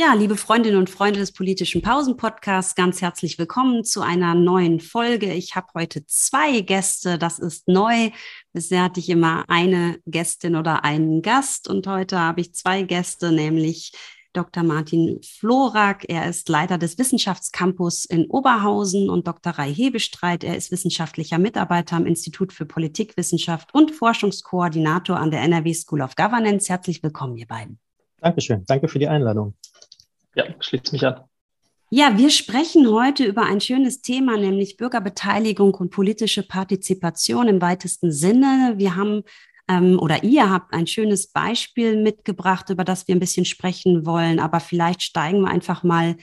Ja, liebe Freundinnen und Freunde des politischen Pausen-Podcasts, ganz herzlich willkommen zu einer neuen Folge. Ich habe heute zwei Gäste, das ist neu. Bisher hatte ich immer eine Gästin oder einen Gast und heute habe ich zwei Gäste, nämlich Dr. Martin Florak. Er ist Leiter des Wissenschaftscampus in Oberhausen und Dr. Rai Hebestreit. Er ist wissenschaftlicher Mitarbeiter am Institut für Politikwissenschaft und Forschungskoordinator an der NRW School of Governance. Herzlich willkommen, ihr beiden. Dankeschön. Danke für die Einladung. Ja, schließt mich an. Ja, wir sprechen heute über ein schönes Thema, nämlich Bürgerbeteiligung und politische Partizipation im weitesten Sinne. Wir haben ähm, oder ihr habt ein schönes Beispiel mitgebracht, über das wir ein bisschen sprechen wollen, aber vielleicht steigen wir einfach mal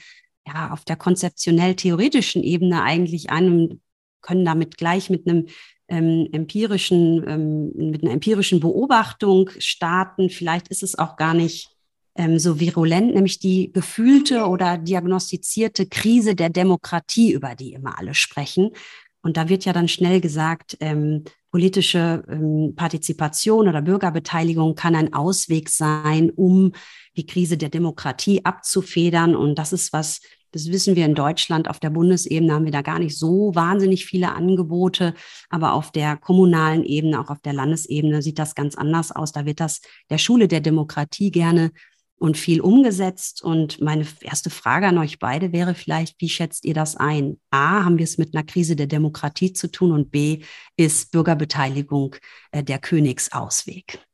ja, auf der konzeptionell-theoretischen Ebene eigentlich ein und können damit gleich mit einem ähm, empirischen, ähm, mit einer empirischen Beobachtung starten. Vielleicht ist es auch gar nicht ähm, so virulent, nämlich die gefühlte oder diagnostizierte Krise der Demokratie, über die immer alle sprechen. Und da wird ja dann schnell gesagt, ähm, politische ähm, Partizipation oder Bürgerbeteiligung kann ein Ausweg sein, um die Krise der Demokratie abzufedern. Und das ist was, das wissen wir in Deutschland. Auf der Bundesebene haben wir da gar nicht so wahnsinnig viele Angebote. Aber auf der kommunalen Ebene, auch auf der Landesebene sieht das ganz anders aus. Da wird das der Schule der Demokratie gerne und viel umgesetzt. Und meine erste Frage an euch beide wäre vielleicht, wie schätzt ihr das ein? A, haben wir es mit einer Krise der Demokratie zu tun und B, ist Bürgerbeteiligung äh, der Königsausweg?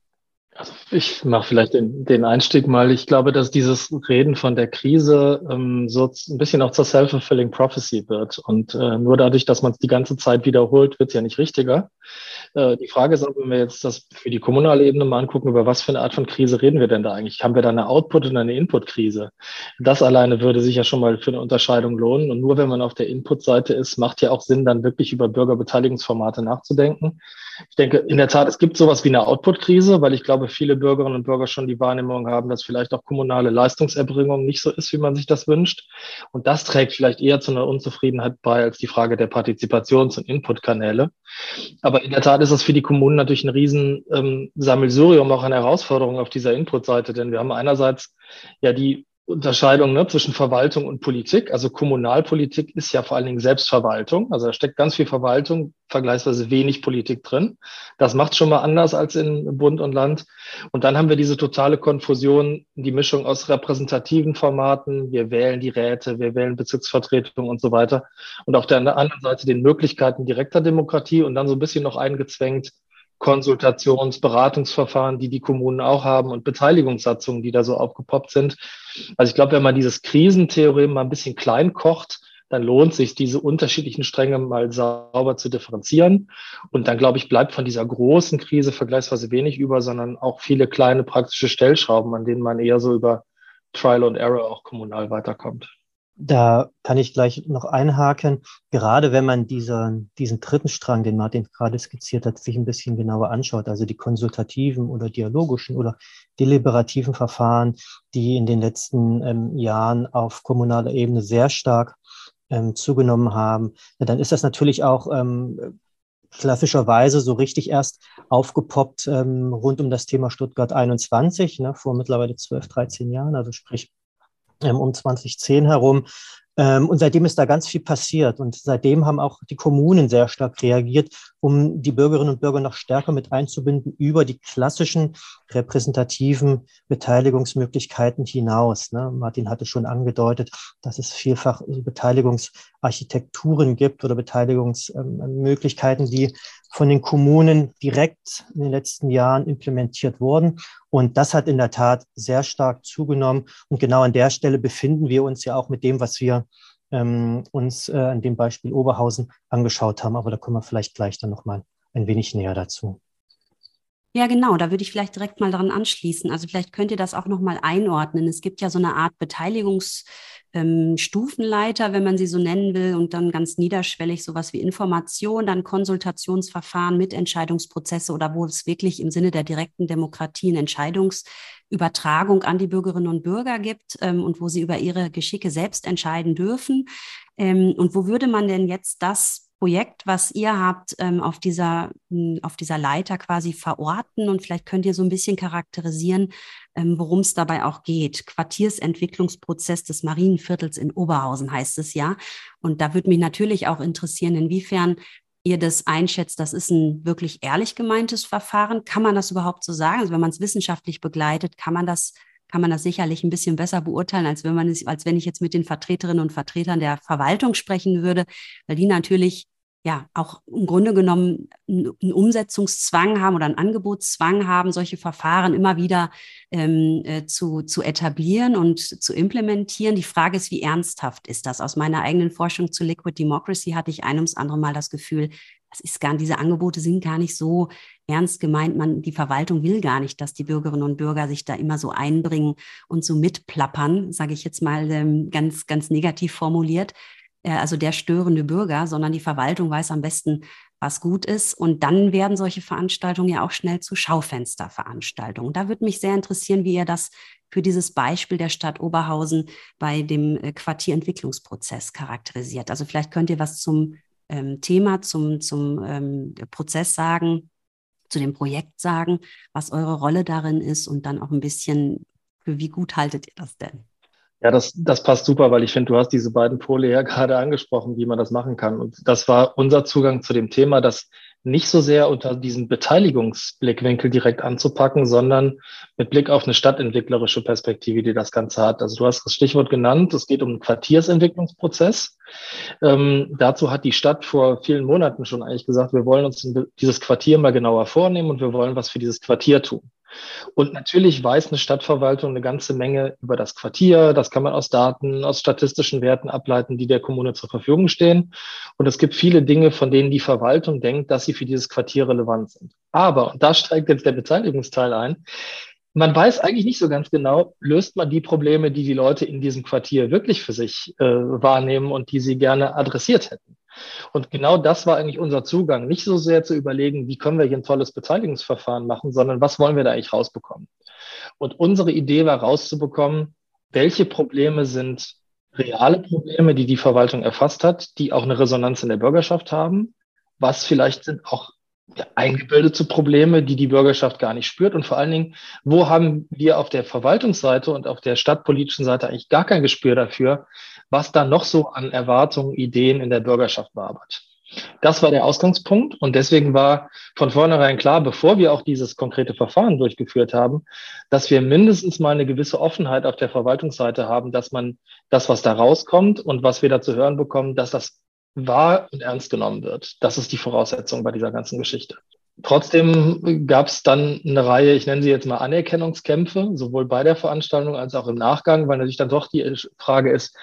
Also ich mache vielleicht den, den Einstieg mal. Ich glaube, dass dieses Reden von der Krise ähm, so ein bisschen auch zur self-fulfilling prophecy wird. Und äh, nur dadurch, dass man es die ganze Zeit wiederholt, wird es ja nicht richtiger. Äh, die Frage ist wenn wir jetzt das für die kommunale Ebene mal angucken, über was für eine Art von Krise reden wir denn da eigentlich? Haben wir da eine Output- und eine Input-Krise? Das alleine würde sich ja schon mal für eine Unterscheidung lohnen. Und nur wenn man auf der Input-Seite ist, macht ja auch Sinn, dann wirklich über Bürgerbeteiligungsformate nachzudenken. Ich denke, in der Tat, es gibt sowas wie eine Output-Krise, weil ich glaube, viele Bürgerinnen und Bürger schon die Wahrnehmung haben, dass vielleicht auch kommunale Leistungserbringung nicht so ist, wie man sich das wünscht. Und das trägt vielleicht eher zu einer Unzufriedenheit bei als die Frage der Partizipations- und Inputkanäle. Aber in der Tat ist es für die Kommunen natürlich ein riesen ähm, auch eine Herausforderung auf dieser Input-Seite, denn wir haben einerseits ja die Unterscheidung ne, zwischen Verwaltung und Politik. Also Kommunalpolitik ist ja vor allen Dingen Selbstverwaltung. Also da steckt ganz viel Verwaltung, vergleichsweise wenig Politik drin. Das macht schon mal anders als in Bund und Land. Und dann haben wir diese totale Konfusion, die Mischung aus repräsentativen Formaten. Wir wählen die Räte, wir wählen Bezirksvertretungen und so weiter. Und auf der anderen Seite den Möglichkeiten direkter Demokratie und dann so ein bisschen noch eingezwängt Konsultations-, Beratungsverfahren, die die Kommunen auch haben und Beteiligungssatzungen, die da so aufgepoppt sind. Also ich glaube, wenn man dieses Krisentheorem mal ein bisschen klein kocht, dann lohnt sich, diese unterschiedlichen Stränge mal sauber zu differenzieren. Und dann, glaube ich, bleibt von dieser großen Krise vergleichsweise wenig über, sondern auch viele kleine praktische Stellschrauben, an denen man eher so über Trial and Error auch kommunal weiterkommt. Da kann ich gleich noch einhaken. Gerade wenn man diesen, diesen dritten Strang, den Martin gerade skizziert hat, sich ein bisschen genauer anschaut, also die konsultativen oder dialogischen oder deliberativen Verfahren, die in den letzten ähm, Jahren auf kommunaler Ebene sehr stark ähm, zugenommen haben, dann ist das natürlich auch ähm, klassischerweise so richtig erst aufgepoppt ähm, rund um das Thema Stuttgart 21, ne, vor mittlerweile 12, 13 Jahren, also sprich ähm, um 2010 herum. Ähm, und seitdem ist da ganz viel passiert. Und seitdem haben auch die Kommunen sehr stark reagiert, um die Bürgerinnen und Bürger noch stärker mit einzubinden über die klassischen repräsentativen Beteiligungsmöglichkeiten hinaus. Ne? Martin hatte schon angedeutet, dass es vielfach Beteiligungsarchitekturen gibt oder Beteiligungsmöglichkeiten, die von den Kommunen direkt in den letzten Jahren implementiert wurden. Und das hat in der Tat sehr stark zugenommen. Und genau an der Stelle befinden wir uns ja auch mit dem, was wir ähm, uns äh, an dem Beispiel Oberhausen angeschaut haben. Aber da kommen wir vielleicht gleich dann nochmal ein wenig näher dazu. Ja, genau, da würde ich vielleicht direkt mal daran anschließen. Also vielleicht könnt ihr das auch nochmal einordnen. Es gibt ja so eine Art Beteiligungs- ähm, wenn man sie so nennen will, und dann ganz niederschwellig sowas wie Information, dann Konsultationsverfahren, Mitentscheidungsprozesse oder wo es wirklich im Sinne der direkten Demokratie eine Entscheidungsübertragung an die Bürgerinnen und Bürger gibt ähm, und wo sie über ihre Geschicke selbst entscheiden dürfen. Ähm, und wo würde man denn jetzt das Projekt, was ihr habt, ähm, auf, dieser, hm, auf dieser Leiter quasi verorten und vielleicht könnt ihr so ein bisschen charakterisieren, ähm, worum es dabei auch geht. Quartiersentwicklungsprozess des Marienviertels in Oberhausen heißt es ja. Und da würde mich natürlich auch interessieren, inwiefern ihr das einschätzt, das ist ein wirklich ehrlich gemeintes Verfahren. Kann man das überhaupt so sagen? Also wenn man es wissenschaftlich begleitet, kann man das kann man das sicherlich ein bisschen besser beurteilen, als wenn man es, als wenn ich jetzt mit den Vertreterinnen und Vertretern der Verwaltung sprechen würde, weil die natürlich ja auch im Grunde genommen einen Umsetzungszwang haben oder einen Angebotszwang haben, solche Verfahren immer wieder ähm, äh, zu, zu etablieren und zu implementieren. Die Frage ist, wie ernsthaft ist das? Aus meiner eigenen Forschung zu Liquid Democracy hatte ich ein ums andere Mal das Gefühl, das ist gar, diese Angebote sind gar nicht so ernst gemeint. Man, die Verwaltung will gar nicht, dass die Bürgerinnen und Bürger sich da immer so einbringen und so mitplappern, sage ich jetzt mal ähm, ganz, ganz negativ formuliert. Äh, also der störende Bürger, sondern die Verwaltung weiß am besten, was gut ist. Und dann werden solche Veranstaltungen ja auch schnell zu Schaufensterveranstaltungen. Da würde mich sehr interessieren, wie ihr das für dieses Beispiel der Stadt Oberhausen bei dem äh, Quartierentwicklungsprozess charakterisiert. Also vielleicht könnt ihr was zum ähm, Thema, zum, zum ähm, Prozess sagen, zu dem Projekt sagen, was eure Rolle darin ist und dann auch ein bisschen, für wie gut haltet ihr das denn? Ja, das, das passt super, weil ich finde, du hast diese beiden Pole ja gerade angesprochen, wie man das machen kann. Und das war unser Zugang zu dem Thema, das nicht so sehr unter diesen Beteiligungsblickwinkel direkt anzupacken, sondern mit Blick auf eine stadtentwicklerische Perspektive, die das Ganze hat. Also du hast das Stichwort genannt, es geht um einen Quartiersentwicklungsprozess. Ähm, dazu hat die Stadt vor vielen Monaten schon eigentlich gesagt, wir wollen uns dieses Quartier mal genauer vornehmen und wir wollen was für dieses Quartier tun. Und natürlich weiß eine Stadtverwaltung eine ganze Menge über das Quartier. Das kann man aus Daten, aus statistischen Werten ableiten, die der Kommune zur Verfügung stehen. Und es gibt viele Dinge, von denen die Verwaltung denkt, dass sie für dieses Quartier relevant sind. Aber, und da steigt jetzt der Beteiligungsteil ein, man weiß eigentlich nicht so ganz genau, löst man die Probleme, die die Leute in diesem Quartier wirklich für sich äh, wahrnehmen und die sie gerne adressiert hätten. Und genau das war eigentlich unser Zugang. Nicht so sehr zu überlegen, wie können wir hier ein tolles Beteiligungsverfahren machen, sondern was wollen wir da eigentlich rausbekommen? Und unsere Idee war rauszubekommen, welche Probleme sind reale Probleme, die die Verwaltung erfasst hat, die auch eine Resonanz in der Bürgerschaft haben. Was vielleicht sind auch eingebildete Probleme, die die Bürgerschaft gar nicht spürt. Und vor allen Dingen, wo haben wir auf der Verwaltungsseite und auf der stadtpolitischen Seite eigentlich gar kein Gespür dafür, was da noch so an Erwartungen, Ideen in der Bürgerschaft wabert. Das war der Ausgangspunkt und deswegen war von vornherein klar, bevor wir auch dieses konkrete Verfahren durchgeführt haben, dass wir mindestens mal eine gewisse Offenheit auf der Verwaltungsseite haben, dass man das, was da rauskommt und was wir da zu hören bekommen, dass das wahr und ernst genommen wird. Das ist die Voraussetzung bei dieser ganzen Geschichte. Trotzdem gab es dann eine Reihe, ich nenne sie jetzt mal Anerkennungskämpfe, sowohl bei der Veranstaltung als auch im Nachgang, weil natürlich dann doch die Frage ist,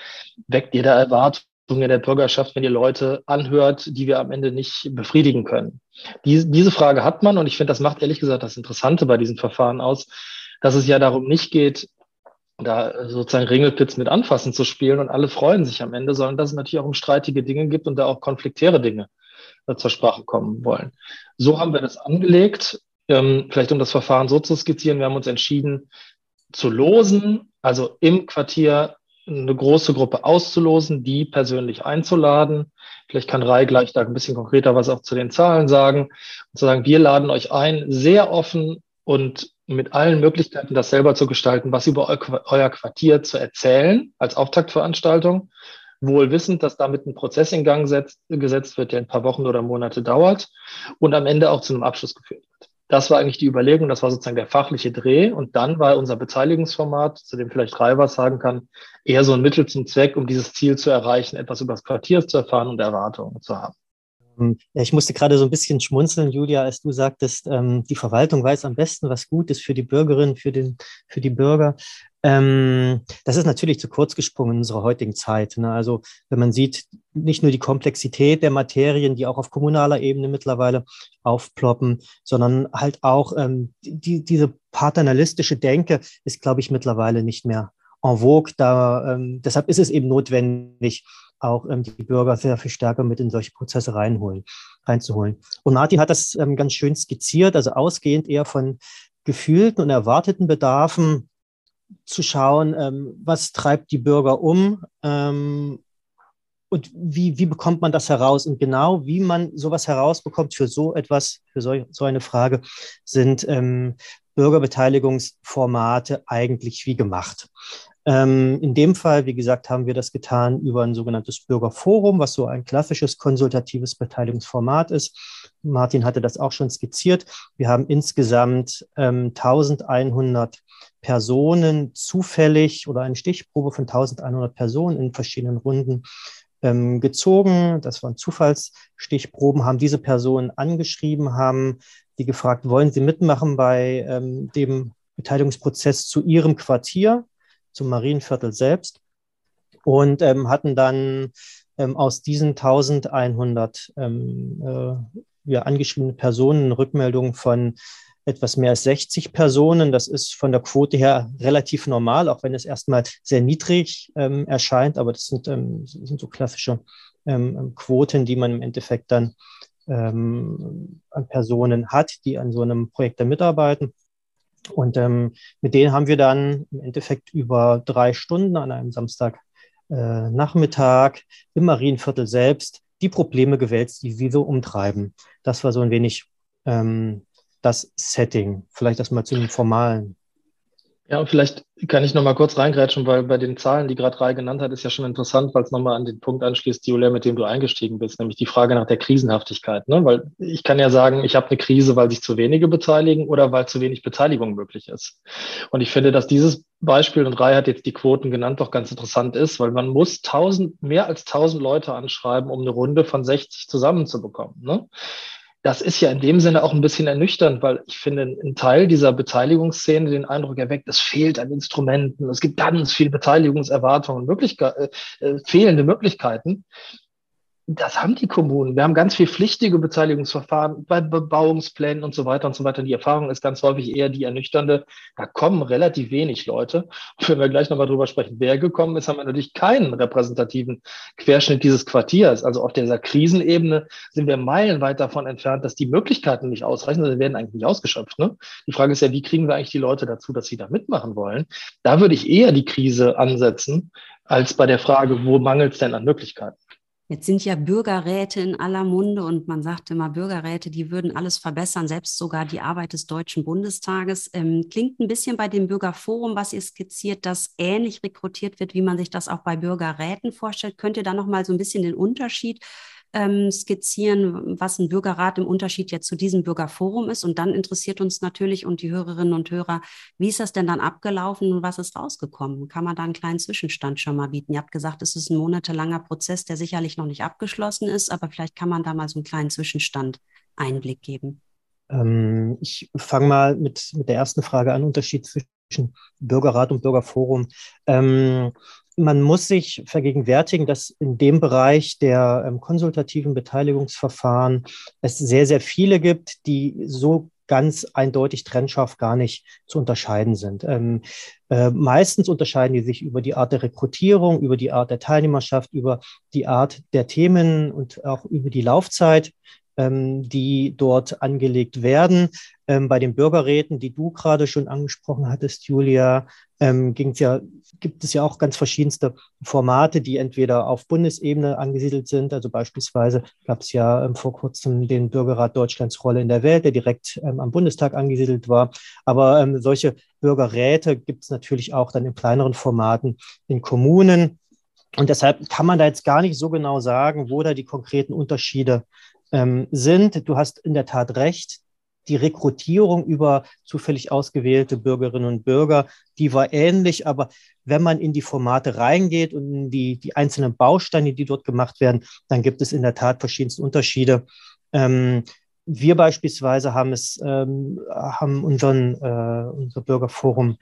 weckt ihr da Erwartungen der Bürgerschaft, wenn ihr Leute anhört, die wir am Ende nicht befriedigen können? Die, diese Frage hat man und ich finde, das macht ehrlich gesagt das Interessante bei diesem Verfahren aus, dass es ja darum nicht geht, da sozusagen Ringelpitz mit anfassen zu spielen und alle freuen sich am Ende, sondern dass es natürlich auch um streitige Dinge gibt und da auch konfliktäre Dinge zur Sprache kommen wollen. So haben wir das angelegt. Ähm, vielleicht um das Verfahren so zu skizzieren, wir haben uns entschieden zu losen, also im Quartier eine große Gruppe auszulosen, die persönlich einzuladen. Vielleicht kann Rai gleich da ein bisschen konkreter was auch zu den Zahlen sagen. Und zu sagen, wir laden euch ein, sehr offen und mit allen Möglichkeiten, das selber zu gestalten, was über euer Quartier zu erzählen als Auftaktveranstaltung wohl wissend, dass damit ein Prozess in Gang setzt, gesetzt wird, der ein paar Wochen oder Monate dauert und am Ende auch zu einem Abschluss geführt wird. Das war eigentlich die Überlegung, das war sozusagen der fachliche Dreh. Und dann war unser Beteiligungsformat, zu dem vielleicht Rai was sagen kann, eher so ein Mittel zum Zweck, um dieses Ziel zu erreichen, etwas über das Quartier zu erfahren und Erwartungen zu haben. Ähm, ich musste gerade so ein bisschen schmunzeln, Julia, als du sagtest, ähm, die Verwaltung weiß am besten, was gut ist für die Bürgerinnen, für, den, für die Bürger. Ähm, das ist natürlich zu kurz gesprungen in unserer heutigen Zeit. Ne? Also wenn man sieht, nicht nur die Komplexität der Materien, die auch auf kommunaler Ebene mittlerweile aufploppen, sondern halt auch die, diese paternalistische Denke ist, glaube ich, mittlerweile nicht mehr en vogue. Da, deshalb ist es eben notwendig, auch ähm, die Bürger sehr viel stärker mit in solche Prozesse reinholen, reinzuholen. Und Martin hat das ähm, ganz schön skizziert, also ausgehend eher von gefühlten und erwarteten Bedarfen zu schauen, ähm, was treibt die Bürger um, ähm, und wie, wie bekommt man das heraus? Und genau wie man sowas herausbekommt für so etwas, für so, so eine Frage, sind ähm, Bürgerbeteiligungsformate eigentlich wie gemacht. Ähm, in dem Fall, wie gesagt, haben wir das getan über ein sogenanntes Bürgerforum, was so ein klassisches konsultatives Beteiligungsformat ist. Martin hatte das auch schon skizziert. Wir haben insgesamt ähm, 1100 Personen zufällig oder eine Stichprobe von 1100 Personen in verschiedenen Runden ähm, gezogen. Das waren Zufallsstichproben, haben diese Personen angeschrieben, haben die gefragt, wollen Sie mitmachen bei ähm, dem Beteiligungsprozess zu Ihrem Quartier, zum Marienviertel selbst und ähm, hatten dann ähm, aus diesen 1100 ähm, äh, ja, angeschriebene Personen Rückmeldungen von etwas mehr als 60 Personen. Das ist von der Quote her relativ normal, auch wenn es erstmal sehr niedrig ähm, erscheint. Aber das sind, ähm, sind so klassische ähm, Quoten, die man im Endeffekt dann ähm, an Personen hat, die an so einem Projekt da mitarbeiten. Und ähm, mit denen haben wir dann im Endeffekt über drei Stunden an einem Samstag äh, im Marienviertel selbst die Probleme gewälzt, die sie so umtreiben. Das war so ein wenig ähm, das Setting. Vielleicht erstmal zu dem Formalen. Ja, und vielleicht kann ich nochmal kurz reingrätschen, weil bei den Zahlen, die gerade Rai genannt hat, ist ja schon interessant, weil es nochmal an den Punkt anschließt, Julia, mit dem du eingestiegen bist, nämlich die Frage nach der Krisenhaftigkeit. Ne? Weil ich kann ja sagen, ich habe eine Krise, weil sich zu wenige beteiligen oder weil zu wenig Beteiligung möglich ist. Und ich finde, dass dieses Beispiel, und Rai hat jetzt die Quoten genannt, doch ganz interessant ist, weil man muss tausend, mehr als tausend Leute anschreiben, um eine Runde von 60 zusammenzubekommen. Ne? Das ist ja in dem Sinne auch ein bisschen ernüchternd, weil ich finde, ein Teil dieser Beteiligungsszene den Eindruck erweckt, es fehlt an Instrumenten, es gibt ganz viel Beteiligungserwartungen, Möglichkeiten, äh, äh, fehlende Möglichkeiten das haben die Kommunen. Wir haben ganz viel pflichtige Beteiligungsverfahren bei Bebauungsplänen und so weiter und so weiter. Die Erfahrung ist ganz häufig eher die ernüchternde. Da kommen relativ wenig Leute. Und wenn wir gleich nochmal drüber sprechen, wer gekommen ist, haben wir natürlich keinen repräsentativen Querschnitt dieses Quartiers. Also auf dieser Krisenebene sind wir meilenweit davon entfernt, dass die Möglichkeiten nicht ausreichen, sondern werden eigentlich nicht ausgeschöpft. Ne? Die Frage ist ja, wie kriegen wir eigentlich die Leute dazu, dass sie da mitmachen wollen? Da würde ich eher die Krise ansetzen, als bei der Frage, wo mangelt es denn an Möglichkeiten? Jetzt sind ja Bürgerräte in aller Munde und man sagte immer, Bürgerräte, die würden alles verbessern, selbst sogar die Arbeit des Deutschen Bundestages. Ähm, klingt ein bisschen bei dem Bürgerforum, was ihr skizziert, dass ähnlich rekrutiert wird, wie man sich das auch bei Bürgerräten vorstellt. Könnt ihr da nochmal so ein bisschen den Unterschied ähm, skizzieren, was ein Bürgerrat im Unterschied jetzt zu diesem Bürgerforum ist. Und dann interessiert uns natürlich und die Hörerinnen und Hörer, wie ist das denn dann abgelaufen und was ist rausgekommen? Kann man da einen kleinen Zwischenstand schon mal bieten? Ihr habt gesagt, es ist ein monatelanger Prozess, der sicherlich noch nicht abgeschlossen ist, aber vielleicht kann man da mal so einen kleinen Zwischenstand Einblick geben. Ähm, ich fange mal mit, mit der ersten Frage an, Unterschied zwischen Bürgerrat und Bürgerforum. Ähm, man muss sich vergegenwärtigen, dass in dem Bereich der ähm, konsultativen Beteiligungsverfahren es sehr, sehr viele gibt, die so ganz eindeutig trennscharf gar nicht zu unterscheiden sind. Ähm, äh, meistens unterscheiden die sich über die Art der Rekrutierung, über die Art der Teilnehmerschaft, über die Art der Themen und auch über die Laufzeit die dort angelegt werden. Ähm, bei den Bürgerräten, die du gerade schon angesprochen hattest, Julia, ähm, ja, gibt es ja auch ganz verschiedenste Formate, die entweder auf Bundesebene angesiedelt sind. Also beispielsweise gab es ja ähm, vor kurzem den Bürgerrat Deutschlands Rolle in der Welt, der direkt ähm, am Bundestag angesiedelt war. Aber ähm, solche Bürgerräte gibt es natürlich auch dann in kleineren Formaten in Kommunen. Und deshalb kann man da jetzt gar nicht so genau sagen, wo da die konkreten Unterschiede ähm, sind. Du hast in der Tat recht. Die Rekrutierung über zufällig ausgewählte Bürgerinnen und Bürger, die war ähnlich, aber wenn man in die Formate reingeht und in die, die einzelnen Bausteine, die dort gemacht werden, dann gibt es in der Tat verschiedenste Unterschiede. Ähm, wir beispielsweise haben es, ähm, haben unseren, äh, unser Bürgerforum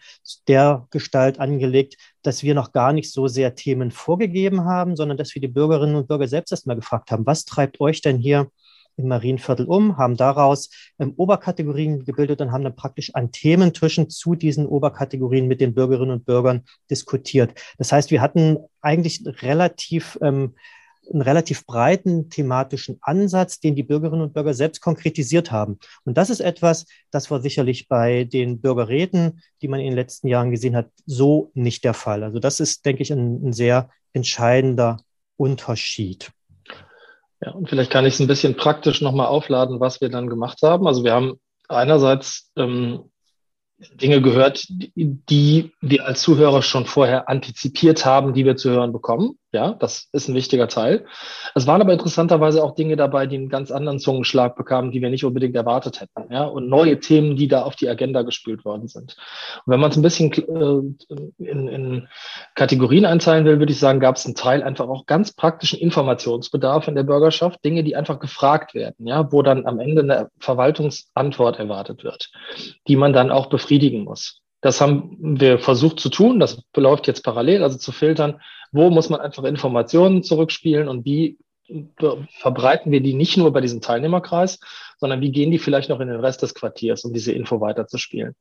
der Gestalt angelegt, dass wir noch gar nicht so sehr Themen vorgegeben haben, sondern dass wir die Bürgerinnen und Bürger selbst erstmal gefragt haben, was treibt euch denn hier im Marienviertel um, haben daraus ähm, Oberkategorien gebildet und haben dann praktisch an Thementischen zu diesen Oberkategorien mit den Bürgerinnen und Bürgern diskutiert. Das heißt, wir hatten eigentlich relativ ähm, einen relativ breiten thematischen Ansatz, den die Bürgerinnen und Bürger selbst konkretisiert haben. Und das ist etwas, das war sicherlich bei den Bürgerräten, die man in den letzten Jahren gesehen hat, so nicht der Fall. Also das ist, denke ich, ein, ein sehr entscheidender Unterschied. Ja, und vielleicht kann ich es ein bisschen praktisch nochmal aufladen, was wir dann gemacht haben. Also wir haben einerseits ähm, Dinge gehört, die wir als Zuhörer schon vorher antizipiert haben, die wir zu hören bekommen. Ja, das ist ein wichtiger Teil. Es waren aber interessanterweise auch Dinge dabei, die einen ganz anderen Zungenschlag bekamen, die wir nicht unbedingt erwartet hätten. Ja, und neue Themen, die da auf die Agenda gespült worden sind. Und wenn man es ein bisschen äh, in, in Kategorien einteilen will, würde ich sagen, gab es einen Teil einfach auch ganz praktischen Informationsbedarf in der Bürgerschaft, Dinge, die einfach gefragt werden, ja, wo dann am Ende eine Verwaltungsantwort erwartet wird, die man dann auch befriedigen muss. Das haben wir versucht zu tun. Das läuft jetzt parallel, also zu filtern, wo muss man einfach Informationen zurückspielen und wie verbreiten wir die nicht nur bei diesem Teilnehmerkreis, sondern wie gehen die vielleicht noch in den Rest des Quartiers, um diese Info weiterzuspielen.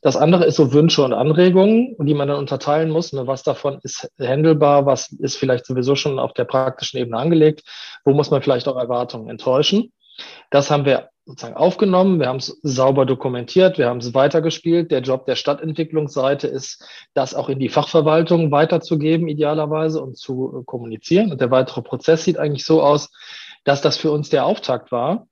Das andere ist so Wünsche und Anregungen, die man dann unterteilen muss. Ne, was davon ist handelbar, was ist vielleicht sowieso schon auf der praktischen Ebene angelegt, wo muss man vielleicht auch Erwartungen enttäuschen. Das haben wir sozusagen aufgenommen, wir haben es sauber dokumentiert, wir haben es weitergespielt. Der Job der Stadtentwicklungsseite ist, das auch in die Fachverwaltung weiterzugeben, idealerweise, und zu kommunizieren. Und der weitere Prozess sieht eigentlich so aus, dass das für uns der Auftakt war.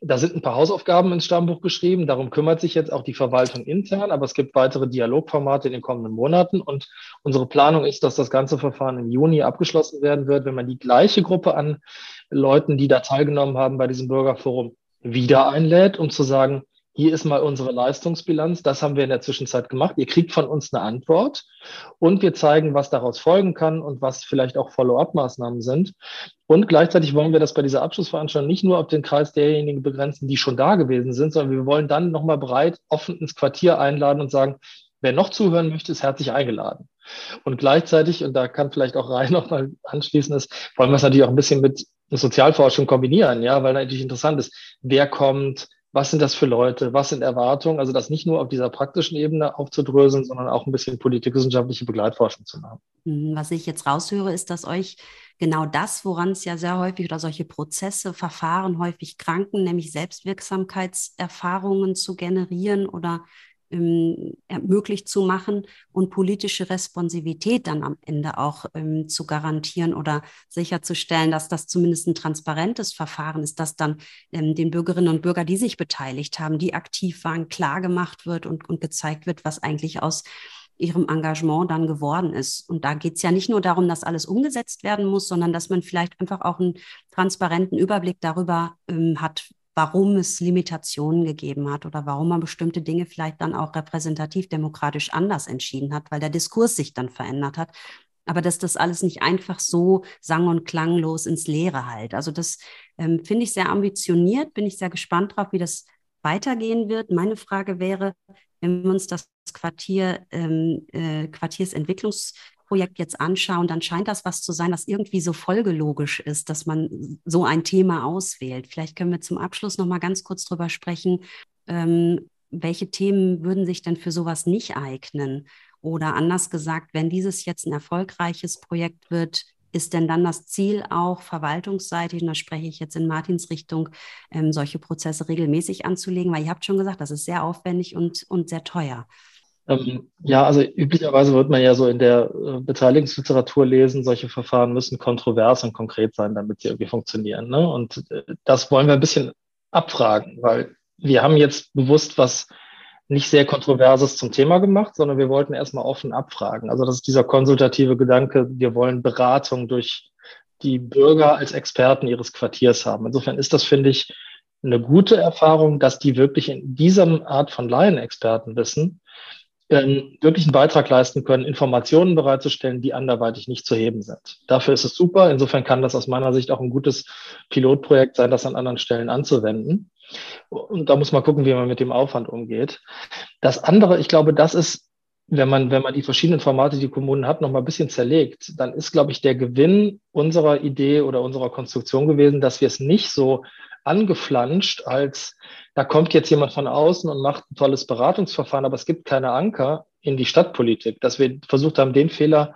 Da sind ein paar Hausaufgaben ins Stammbuch geschrieben. Darum kümmert sich jetzt auch die Verwaltung intern. Aber es gibt weitere Dialogformate in den kommenden Monaten. Und unsere Planung ist, dass das ganze Verfahren im Juni abgeschlossen werden wird, wenn man die gleiche Gruppe an Leuten, die da teilgenommen haben bei diesem Bürgerforum, wieder einlädt, um zu sagen, hier ist mal unsere Leistungsbilanz, das haben wir in der Zwischenzeit gemacht. Ihr kriegt von uns eine Antwort und wir zeigen, was daraus folgen kann und was vielleicht auch Follow-up-Maßnahmen sind. Und gleichzeitig wollen wir das bei dieser Abschlussveranstaltung nicht nur auf den Kreis derjenigen begrenzen, die schon da gewesen sind, sondern wir wollen dann nochmal breit offen ins Quartier einladen und sagen, wer noch zuhören möchte, ist herzlich eingeladen. Und gleichzeitig, und da kann vielleicht auch Rhein nochmal anschließen, ist, wollen wir es natürlich auch ein bisschen mit Sozialforschung kombinieren, ja, weil natürlich interessant ist, wer kommt, was sind das für Leute, was sind Erwartungen, also das nicht nur auf dieser praktischen Ebene aufzudröseln, sondern auch ein bisschen politikwissenschaftliche Begleitforschung zu machen. Mhm, was ich jetzt raushöre, ist, dass euch genau das, woran es ja sehr häufig oder solche Prozesse, Verfahren häufig kranken, nämlich Selbstwirksamkeitserfahrungen zu generieren oder ähm, möglich zu machen und politische Responsivität dann am Ende auch ähm, zu garantieren oder sicherzustellen, dass das zumindest ein transparentes Verfahren ist, dass dann ähm, den Bürgerinnen und Bürgern, die sich beteiligt haben, die aktiv waren, klar gemacht wird und, und gezeigt wird, was eigentlich aus ihrem Engagement dann geworden ist. Und da geht es ja nicht nur darum, dass alles umgesetzt werden muss, sondern dass man vielleicht einfach auch einen transparenten Überblick darüber ähm, hat, warum es Limitationen gegeben hat oder warum man bestimmte Dinge vielleicht dann auch repräsentativ demokratisch anders entschieden hat, weil der Diskurs sich dann verändert hat. Aber dass das alles nicht einfach so sang- und klanglos ins Leere halt. Also das ähm, finde ich sehr ambitioniert, bin ich sehr gespannt drauf, wie das weitergehen wird. Meine Frage wäre, wenn wir uns das Quartier, ähm, äh, Quartiersentwicklungs Projekt jetzt anschauen, dann scheint das was zu sein, was irgendwie so folgelogisch ist, dass man so ein Thema auswählt. Vielleicht können wir zum Abschluss noch mal ganz kurz drüber sprechen, ähm, welche Themen würden sich denn für sowas nicht eignen? Oder anders gesagt, wenn dieses jetzt ein erfolgreiches Projekt wird, ist denn dann das Ziel auch verwaltungsseitig, und da spreche ich jetzt in Martins Richtung, ähm, solche Prozesse regelmäßig anzulegen? Weil ihr habt schon gesagt, das ist sehr aufwendig und, und sehr teuer. Ähm, ja, also üblicherweise wird man ja so in der äh, Beteiligungsliteratur lesen, solche Verfahren müssen kontrovers und konkret sein, damit sie irgendwie funktionieren. Ne? Und äh, das wollen wir ein bisschen abfragen, weil wir haben jetzt bewusst was nicht sehr Kontroverses zum Thema gemacht, sondern wir wollten erstmal offen abfragen. Also das ist dieser konsultative Gedanke, wir wollen Beratung durch die Bürger als Experten ihres Quartiers haben. Insofern ist das, finde ich, eine gute Erfahrung, dass die wirklich in dieser Art von Laienexperten wissen, ähm, wirklich einen Beitrag leisten können, Informationen bereitzustellen, die anderweitig nicht zu heben sind. Dafür ist es super. Insofern kann das aus meiner Sicht auch ein gutes Pilotprojekt sein, das an anderen Stellen anzuwenden. Und da muss man gucken, wie man mit dem Aufwand umgeht. Das andere, ich glaube, das ist, wenn man, wenn man die verschiedenen Formate, die Kommunen hat, noch mal ein bisschen zerlegt, dann ist, glaube ich, der Gewinn unserer Idee oder unserer Konstruktion gewesen, dass wir es nicht so angeflanscht als da kommt jetzt jemand von außen und macht ein tolles Beratungsverfahren, aber es gibt keine Anker in die Stadtpolitik, dass wir versucht haben, den Fehler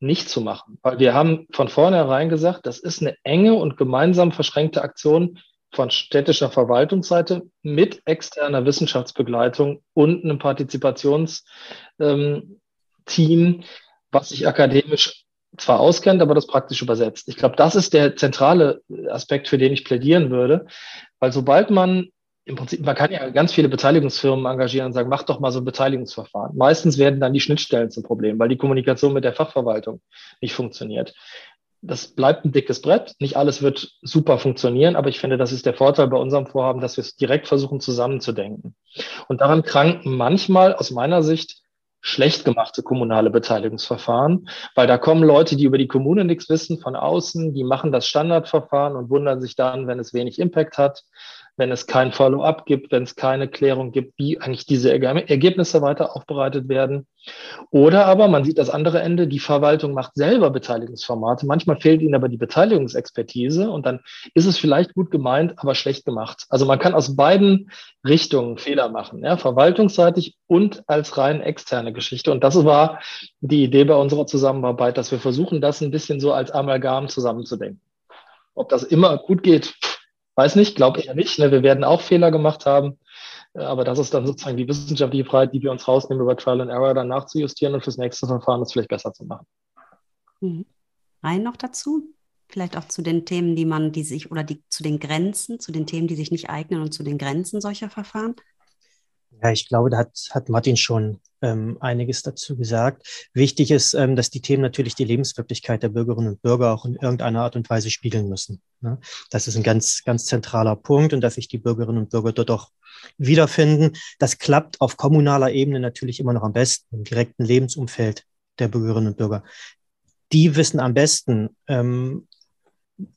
nicht zu machen. Weil wir haben von vornherein gesagt, das ist eine enge und gemeinsam verschränkte Aktion von städtischer Verwaltungsseite mit externer Wissenschaftsbegleitung und einem Partizipationsteam, ähm, was sich akademisch zwar auskennt, aber das praktisch übersetzt. Ich glaube, das ist der zentrale Aspekt, für den ich plädieren würde, weil sobald man im Prinzip, man kann ja ganz viele Beteiligungsfirmen engagieren und sagen, mach doch mal so ein Beteiligungsverfahren. Meistens werden dann die Schnittstellen zum Problem, weil die Kommunikation mit der Fachverwaltung nicht funktioniert. Das bleibt ein dickes Brett. Nicht alles wird super funktionieren, aber ich finde, das ist der Vorteil bei unserem Vorhaben, dass wir es direkt versuchen zusammenzudenken. Und daran kranken manchmal aus meiner Sicht schlecht gemachte kommunale Beteiligungsverfahren, weil da kommen Leute, die über die Kommune nichts wissen, von außen, die machen das Standardverfahren und wundern sich dann, wenn es wenig Impact hat wenn es kein Follow-up gibt, wenn es keine Klärung gibt, wie eigentlich diese Ergebnisse weiter aufbereitet werden. Oder aber, man sieht das andere Ende, die Verwaltung macht selber Beteiligungsformate. Manchmal fehlt ihnen aber die Beteiligungsexpertise und dann ist es vielleicht gut gemeint, aber schlecht gemacht. Also man kann aus beiden Richtungen Fehler machen, ja, verwaltungsseitig und als rein externe Geschichte. Und das war die Idee bei unserer Zusammenarbeit, dass wir versuchen, das ein bisschen so als Amalgam zusammenzudenken. Ob das immer gut geht, Weiß nicht, glaube ich ja nicht. Ne? Wir werden auch Fehler gemacht haben. Aber das ist dann sozusagen die wissenschaftliche Freiheit, die wir uns rausnehmen, über Trial and Error dann nachzujustieren und fürs nächste Verfahren das vielleicht besser zu machen. Mhm. Rein noch dazu? Vielleicht auch zu den Themen, die man, die sich, oder die zu den Grenzen, zu den Themen, die sich nicht eignen und zu den Grenzen solcher Verfahren? Ja, ich glaube, da hat, hat Martin schon ähm, einiges dazu gesagt. Wichtig ist, ähm, dass die Themen natürlich die Lebenswirklichkeit der Bürgerinnen und Bürger auch in irgendeiner Art und Weise spiegeln müssen. Ne? Das ist ein ganz, ganz zentraler Punkt und dass sich die Bürgerinnen und Bürger dort auch wiederfinden. Das klappt auf kommunaler Ebene natürlich immer noch am besten, im direkten Lebensumfeld der Bürgerinnen und Bürger. Die wissen am besten, ähm,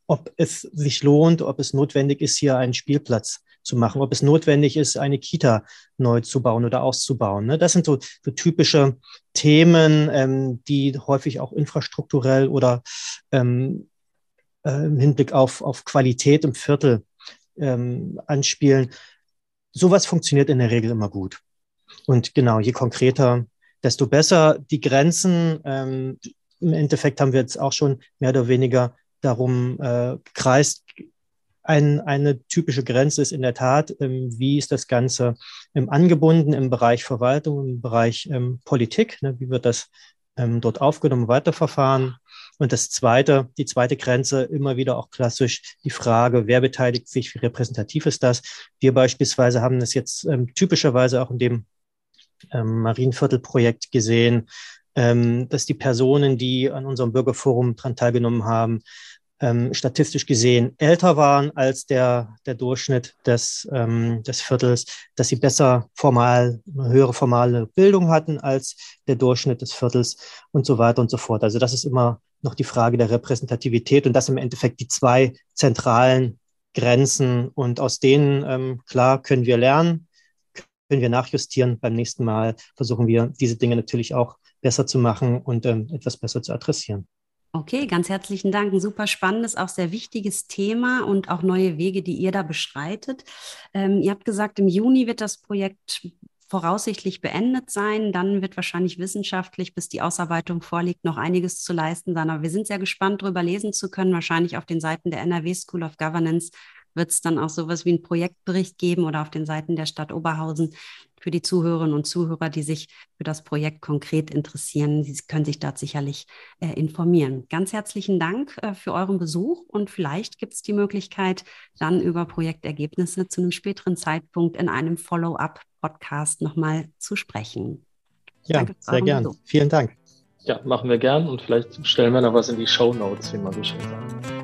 ob es sich lohnt, ob es notwendig ist, hier einen Spielplatz zu machen, ob es notwendig ist, eine Kita neu zu bauen oder auszubauen. Ne? Das sind so, so typische Themen, ähm, die häufig auch infrastrukturell oder ähm, äh, im Hinblick auf, auf Qualität im Viertel ähm, anspielen. Sowas funktioniert in der Regel immer gut. Und genau, je konkreter, desto besser. Die Grenzen, ähm, im Endeffekt haben wir jetzt auch schon mehr oder weniger darum äh, gekreist, ein, eine typische Grenze ist in der Tat, ähm, wie ist das Ganze ähm, angebunden im Bereich Verwaltung, im Bereich ähm, Politik, ne, wie wird das dort aufgenommen, weiterverfahren. Und das zweite, die zweite Grenze, immer wieder auch klassisch die Frage, wer beteiligt sich, wie repräsentativ ist das? Wir beispielsweise haben das jetzt typischerweise auch in dem Marienviertelprojekt gesehen, dass die Personen, die an unserem Bürgerforum daran teilgenommen haben, ähm, statistisch gesehen älter waren als der, der Durchschnitt des, ähm, des Viertels, dass sie besser formal, eine höhere formale Bildung hatten als der Durchschnitt des Viertels und so weiter und so fort. Also das ist immer noch die Frage der Repräsentativität und das im Endeffekt die zwei zentralen Grenzen und aus denen, ähm, klar, können wir lernen, können wir nachjustieren. Beim nächsten Mal versuchen wir, diese Dinge natürlich auch besser zu machen und ähm, etwas besser zu adressieren. Okay, ganz herzlichen Dank. Ein super spannendes, auch sehr wichtiges Thema und auch neue Wege, die ihr da beschreitet. Ähm, ihr habt gesagt, im Juni wird das Projekt voraussichtlich beendet sein. Dann wird wahrscheinlich wissenschaftlich, bis die Ausarbeitung vorliegt, noch einiges zu leisten sein. Aber wir sind sehr gespannt, darüber lesen zu können. Wahrscheinlich auf den Seiten der NRW School of Governance wird es dann auch sowas wie einen Projektbericht geben oder auf den Seiten der Stadt Oberhausen für die Zuhörerinnen und Zuhörer, die sich für das Projekt konkret interessieren. Sie können sich dort sicherlich äh, informieren. Ganz herzlichen Dank äh, für euren Besuch und vielleicht gibt es die Möglichkeit, dann über Projektergebnisse zu einem späteren Zeitpunkt in einem Follow-up-Podcast nochmal zu sprechen. Ja, sehr gern. Besuch. Vielen Dank. Ja, machen wir gern und vielleicht stellen wir noch was in die Show Notes, wie man so schön sagt.